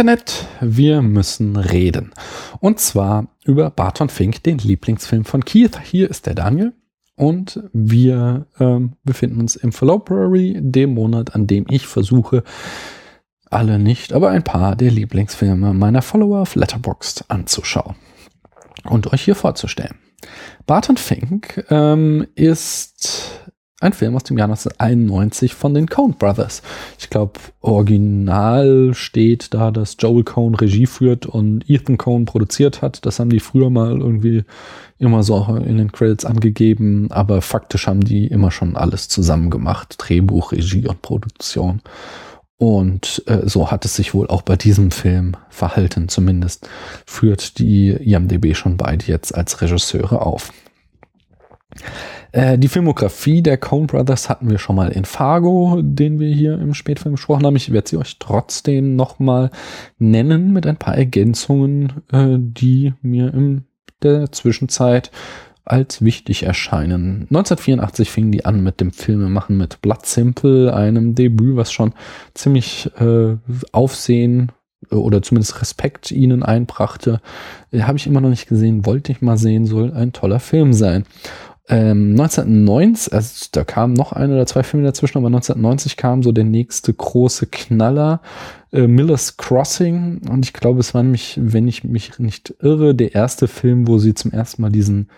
Internet, wir müssen reden. Und zwar über Barton Fink, den Lieblingsfilm von Keith. Hier ist der Daniel. Und wir ähm, befinden uns im February, dem Monat, an dem ich versuche, alle nicht, aber ein paar der Lieblingsfilme meiner Follower auf Letterboxd anzuschauen und euch hier vorzustellen. Barton Fink ähm, ist ein Film aus dem Jahr 1991 von den Coen Brothers. Ich glaube, original steht da, dass Joel Coen Regie führt und Ethan Coen produziert hat. Das haben die früher mal irgendwie immer so in den Credits angegeben, aber faktisch haben die immer schon alles zusammen gemacht. Drehbuch, Regie und Produktion. Und äh, so hat es sich wohl auch bei diesem Film verhalten. Zumindest führt die IMDB schon beide jetzt als Regisseure auf. Äh, die Filmografie der Coen Brothers hatten wir schon mal in Fargo, den wir hier im Spätfilm besprochen haben. Ich werde sie euch trotzdem noch mal nennen mit ein paar Ergänzungen, äh, die mir in der Zwischenzeit als wichtig erscheinen. 1984 fingen die an mit dem Filmemachen mit Blood Simple, einem Debüt, was schon ziemlich äh, Aufsehen oder zumindest Respekt ihnen einbrachte. Habe ich immer noch nicht gesehen, wollte ich mal sehen, soll ein toller Film sein. Ähm, 1990, also da kam noch ein oder zwei Filme dazwischen, aber 1990 kam so der nächste große Knaller, äh, Miller's Crossing. Und ich glaube, es war nämlich, wenn ich mich nicht irre, der erste Film, wo sie zum ersten Mal diesen,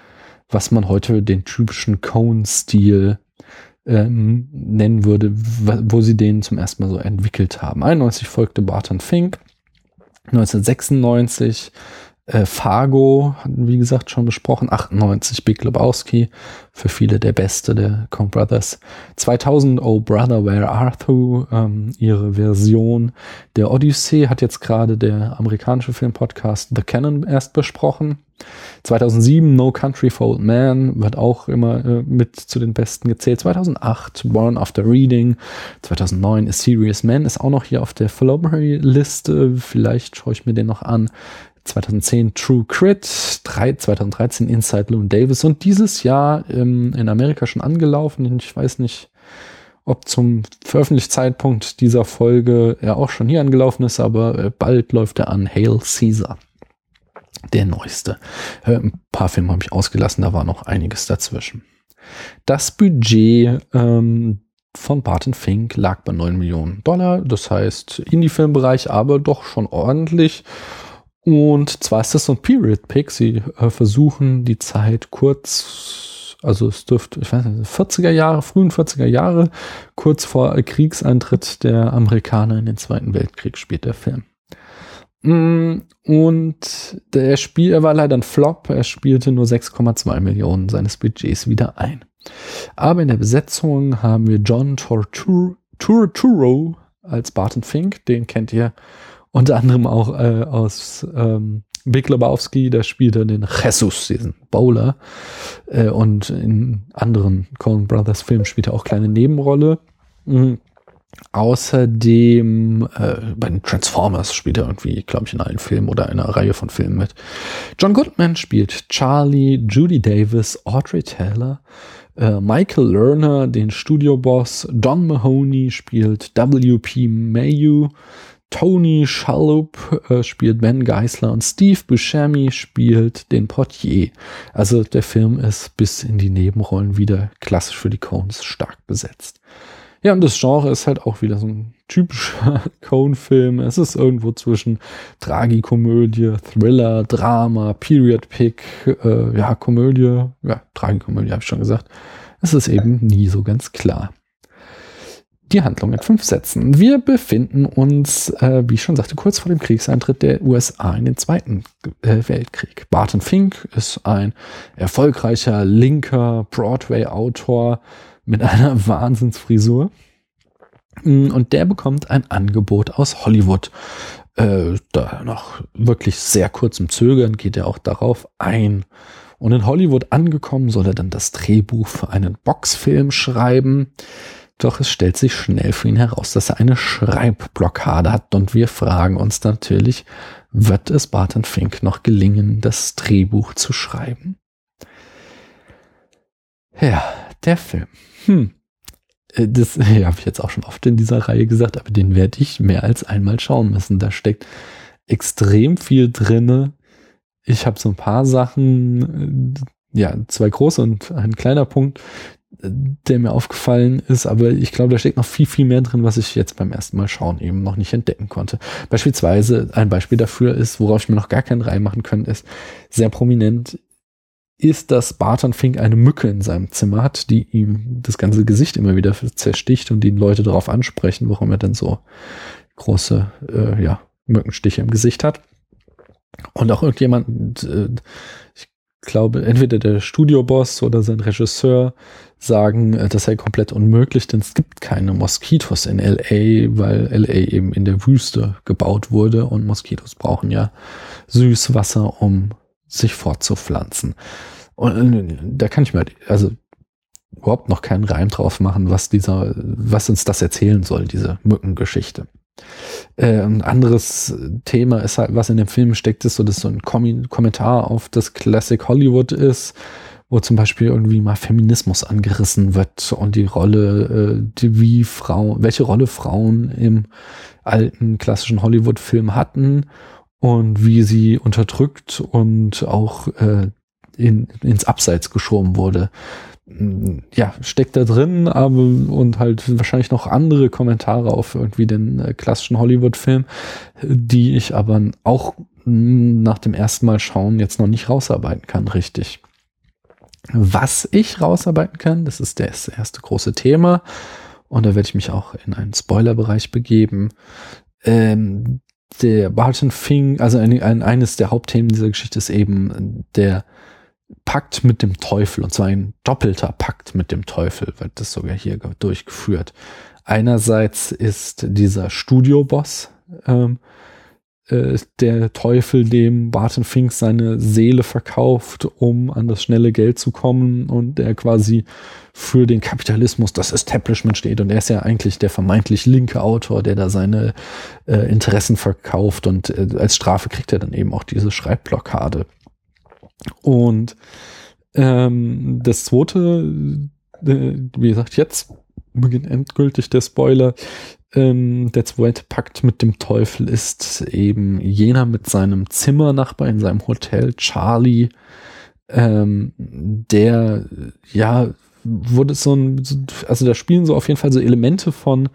was man heute den typischen Cone-Stil ähm, nennen würde, wo sie den zum ersten Mal so entwickelt haben. 91 folgte Barton Fink. 1996 äh, Fargo, wie gesagt, schon besprochen. 98 Big Lebowski, für viele der beste der Kong Brothers. 2000 Oh Brother, Where Art Thou? Ähm, ihre Version der Odyssey hat jetzt gerade der amerikanische Filmpodcast The Canon erst besprochen. 2007 No Country for Old Man wird auch immer äh, mit zu den besten gezählt. 2008 Born After Reading. 2009 A Serious Man ist auch noch hier auf der Fallowberry-Liste. Vielleicht schaue ich mir den noch an. 2010 True Crit, 3, 2013 Inside Loon Davis und dieses Jahr ähm, in Amerika schon angelaufen. Ich weiß nicht, ob zum Veröffentlichungszeitpunkt dieser Folge er auch schon hier angelaufen ist, aber äh, bald läuft er an Hail Caesar. Der neueste. Äh, ein paar Filme habe ich ausgelassen, da war noch einiges dazwischen. Das Budget ähm, von Barton Fink lag bei 9 Millionen Dollar, das heißt Indie-Filmbereich, aber doch schon ordentlich. Und zwar ist das so ein Period Pick. Sie äh, versuchen die Zeit kurz, also es dürfte, ich weiß nicht, 40er Jahre, frühen 40er Jahre, kurz vor Kriegseintritt der Amerikaner in den Zweiten Weltkrieg spielt der Film. Mm, und der Spiel, er war leider ein Flop. Er spielte nur 6,2 Millionen seines Budgets wieder ein. Aber in der Besetzung haben wir John Torturo als Barton Fink. Den kennt ihr unter anderem auch äh, aus ähm, Big Lebowski, da spielt er den Jesus, diesen Bowler. Äh, und in anderen Coen Brothers Filmen spielt er auch kleine Nebenrolle. Mhm. Außerdem äh, bei den Transformers spielt er irgendwie, glaube ich, in allen Filmen oder einer Reihe von Filmen mit. John Goodman spielt Charlie, Judy Davis, Audrey Taylor, äh, Michael Lerner, den Studioboss, Don Mahoney spielt W.P. Mayu, Tony Shalhoub äh, spielt Ben Geisler und Steve Buscemi spielt den Portier. Also der Film ist bis in die Nebenrollen wieder klassisch für die Cones stark besetzt. Ja, und das Genre ist halt auch wieder so ein typischer Cone-Film. Es ist irgendwo zwischen Tragikomödie, Thriller, Drama, Period Pick, äh, ja, Komödie, ja, Tragikomödie habe ich schon gesagt. Es ist eben nie so ganz klar die Handlung in fünf Sätzen. Wir befinden uns, äh, wie ich schon sagte, kurz vor dem Kriegseintritt der USA in den Zweiten äh, Weltkrieg. Barton Fink ist ein erfolgreicher linker Broadway-Autor mit einer Wahnsinnsfrisur. Mm, und der bekommt ein Angebot aus Hollywood. Äh, da nach wirklich sehr kurzem Zögern geht er auch darauf ein. Und in Hollywood angekommen soll er dann das Drehbuch für einen Boxfilm schreiben Doch es stellt sich schnell für ihn heraus, dass er eine Schreibblockade hat und wir fragen uns natürlich, wird es Barton Fink noch gelingen, das Drehbuch zu schreiben? Ja, der Film. Hm. Äh, das ja, habe ich jetzt auch schon oft in dieser Reihe gesagt, aber den werde ich mehr als einmal schauen müssen. Da steckt extrem viel drinne. Ich habe so ein paar Sachen, äh, ja, zwei große und ein kleiner Punkt, der mir aufgefallen ist, aber ich glaube, da steckt noch viel, viel mehr drin, was ich jetzt beim ersten Mal schauen eben noch nicht entdecken konnte. Beispielsweise, ein Beispiel dafür ist, worauf ich mir noch gar keinen Reim machen können, ist sehr prominent ist, dass Barton Fink eine Mücke in seinem Zimmer hat, die ihm das ganze Gesicht immer wieder zersticht und ihn Leute darauf ansprechen, warum er denn so große, äh, ja, Mückenstiche im Gesicht hat. Und auch irgendjemand, äh, ich glaube, entweder der Studioboss oder sein Regisseur sagen, äh, das sei komplett unmöglich, denn es gibt keine Moskitos in LA, weil LA eben in der Wüste gebaut wurde und Moskitos brauchen ja Süßwasser, um sich fortzupflanzen. Und äh, da kann ich mir, also überhaupt noch keinen Reim drauf machen, was dieser, was uns das erzählen soll, diese Mückengeschichte. Äh, ein anderes Thema ist halt, was in dem Film steckt, ist so, dass so ein Kom Kommentar auf das Classic Hollywood ist, wo zum Beispiel irgendwie mal Feminismus angerissen wird und die Rolle, äh, die wie Frauen, welche Rolle Frauen im alten klassischen Hollywood-Film hatten und wie sie unterdrückt und auch äh, in, ins Abseits geschoben wurde. Ja, steckt da drin, aber und halt wahrscheinlich noch andere Kommentare auf irgendwie den äh, klassischen Hollywood-Film, die ich aber auch nach dem ersten Mal schauen jetzt noch nicht rausarbeiten kann, richtig. Was ich rausarbeiten kann, das ist das erste große Thema, und da werde ich mich auch in einen Spoilerbereich begeben. Ähm, der Barton Fink, also ein, ein, eines der Hauptthemen dieser Geschichte ist eben der Pakt mit dem Teufel, und zwar ein doppelter Pakt mit dem Teufel, wird das sogar hier durchgeführt. Einerseits ist dieser Studioboss ähm, äh, der Teufel, dem Barton Fink seine Seele verkauft, um an das schnelle Geld zu kommen und der quasi für den Kapitalismus, das Establishment steht. Und er ist ja eigentlich der vermeintlich linke Autor, der da seine äh, Interessen verkauft und äh, als Strafe kriegt er dann eben auch diese Schreibblockade. Und ähm, das zweite, äh, wie gesagt, jetzt beginnt endgültig der Spoiler. Ähm, der zweite Pakt mit dem Teufel ist eben jener mit seinem Zimmernachbar in seinem Hotel, Charlie, ähm, der ja wurde so ein, also da spielen so auf jeden Fall so Elemente von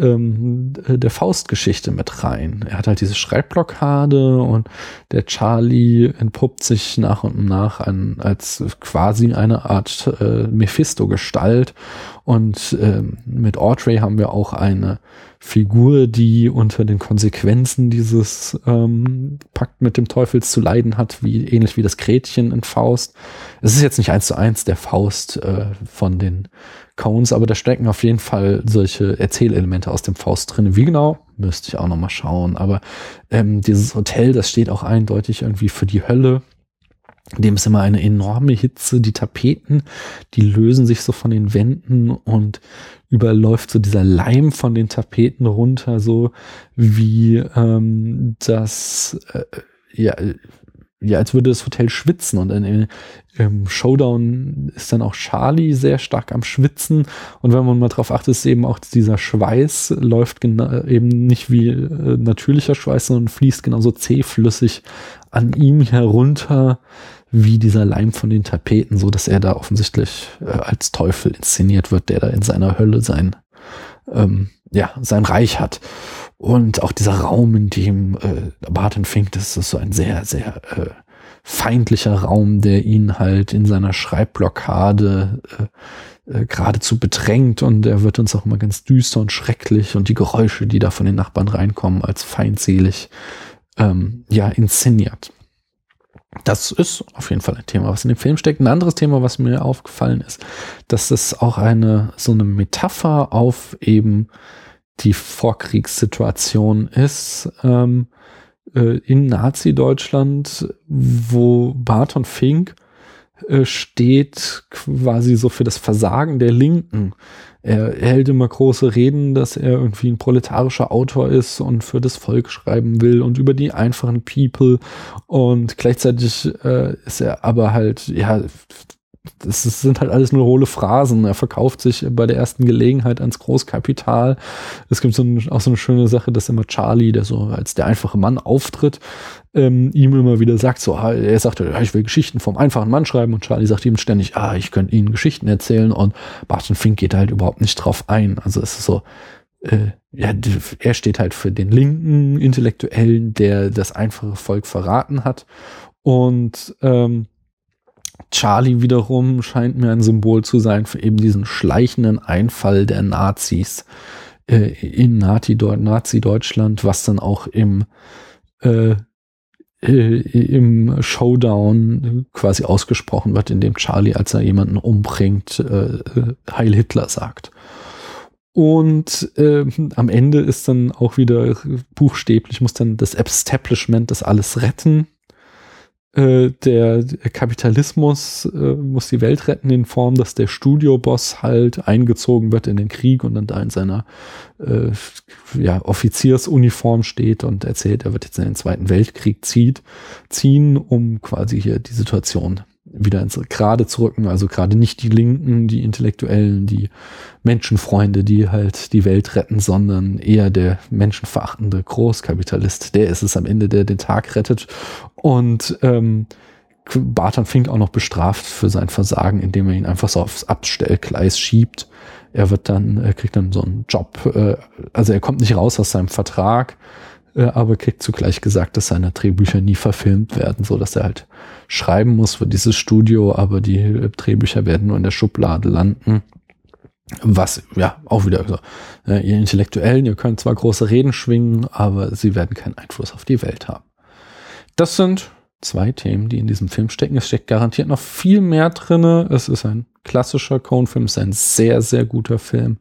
ähm, der Faustgeschichte mit rein. Er hat halt diese Schreibblockade und der Charlie entpuppt sich nach und nach an, als quasi eine Art äh, Mephisto-Gestalt. Und ähm, mit Audrey haben wir auch eine Figur, die unter den Konsequenzen dieses ähm, Pakt mit dem Teufel zu leiden hat, wie ähnlich wie das Gretchen in Faust. Es ist jetzt nicht eins zu eins der Faust äh, von den Cones, aber da stecken auf jeden Fall solche Erzählelemente aus dem Faust drin. Wie genau, müsste ich auch noch mal schauen. Aber ähm, dieses Hotel, das steht auch eindeutig irgendwie für die Hölle. Dem ist immer eine enorme Hitze. Die Tapeten, die lösen sich so von den Wänden und überläuft so dieser Leim von den Tapeten runter, so wie ähm, das äh, ja ja, als würde das Hotel schwitzen und in, im Showdown ist dann auch Charlie sehr stark am Schwitzen und wenn man mal drauf achtet, ist eben auch dieser Schweiß läuft eben nicht wie äh, natürlicher Schweiß, sondern fließt genauso zähflüssig an ihm herunter wie dieser Leim von den Tapeten, so dass er da offensichtlich äh, als Teufel inszeniert wird, der da in seiner Hölle sein, ähm, ja, sein Reich hat. Und auch dieser Raum, in dem äh, Barton Fink, das ist so ein sehr, sehr äh, feindlicher Raum, der ihn halt in seiner Schreibblockade äh, äh, geradezu bedrängt und er wird uns auch immer ganz düster und schrecklich und die Geräusche, die da von den Nachbarn reinkommen, als feindselig ähm, ja inszeniert. Das ist auf jeden Fall ein Thema, was in dem Film steckt. Ein anderes Thema, was mir aufgefallen ist, dass es auch eine so eine Metapher auf eben die Vorkriegssituation ist ähm, äh, in Nazi-Deutschland, wo Barton Fink äh, steht quasi so für das Versagen der Linken. Er, hält immer große Reden, dass er irgendwie ein proletarischer Autor ist und für das Volk schreiben will und über die einfachen People. Und gleichzeitig äh, ist er aber halt, ja, das sind halt alles nur hohle Phrasen. Er verkauft sich bei der ersten Gelegenheit ans Großkapital. Es gibt so ein, auch so eine schöne Sache, dass immer Charlie, der so als der einfache Mann auftritt, ähm, ihm immer wieder sagt, so, ah, er sagt, ja, ich will Geschichten vom einfachen Mann schreiben und Charlie sagt ihm ständig, ah, ich könnte ihnen Geschichten erzählen und Barton Fink geht halt überhaupt nicht drauf ein. Also es ist so, äh, ja, er steht halt für den linken Intellektuellen, der das einfache Volk verraten hat und ähm, Charlie wiederum scheint mir ein Symbol zu sein für eben diesen schleichenden Einfall der Nazis äh, in Nazi-Deutschland, was dann auch im, äh, äh, im Showdown quasi ausgesprochen wird, in dem Charlie, als er jemanden umbringt, äh, äh, Heil Hitler sagt. Und äh, am Ende ist dann auch wieder buchstäblich, muss dann das Establishment das alles retten äh, der Kapitalismus äh, muss die Welt retten in Form, dass der Studioboss halt eingezogen wird in den Krieg und dann da in seiner äh, ja, Offiziersuniform steht und erzählt, er wird jetzt in den Zweiten Weltkrieg zieht, ziehen, um quasi hier die Situation wieder ins Gerade zu rücken. Also gerade nicht die Linken, die Intellektuellen, die Menschenfreunde, die halt die Welt retten, sondern eher der menschenverachtende Großkapitalist. Der ist es am Ende, der den Tag rettet. Und ähm, Barton Fink auch noch bestraft für sein Versagen, indem er ihn einfach so aufs Abstellgleis schiebt. Er wird dann, er kriegt dann so einen Job, äh, also er kommt nicht raus aus seinem Vertrag, äh, aber kriegt zugleich gesagt, dass seine Drehbücher nie verfilmt werden, so dass er halt schreiben muss für dieses Studio, aber die äh, Drehbücher werden nur in der Schublade landen. Was, ja, auch wieder so. Äh, ihr Intellektuellen, ihr könnt zwar große Reden schwingen, aber sie werden keinen Einfluss auf die Welt haben. Das sind zwei Themen, die in diesem Film stecken. Es steckt garantiert noch viel mehr drinne. Es ist ein klassischer Coen-Film, es ist ein sehr, sehr guter Film.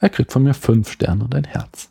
Er kriegt von mir fünf Sterne und ein Herz.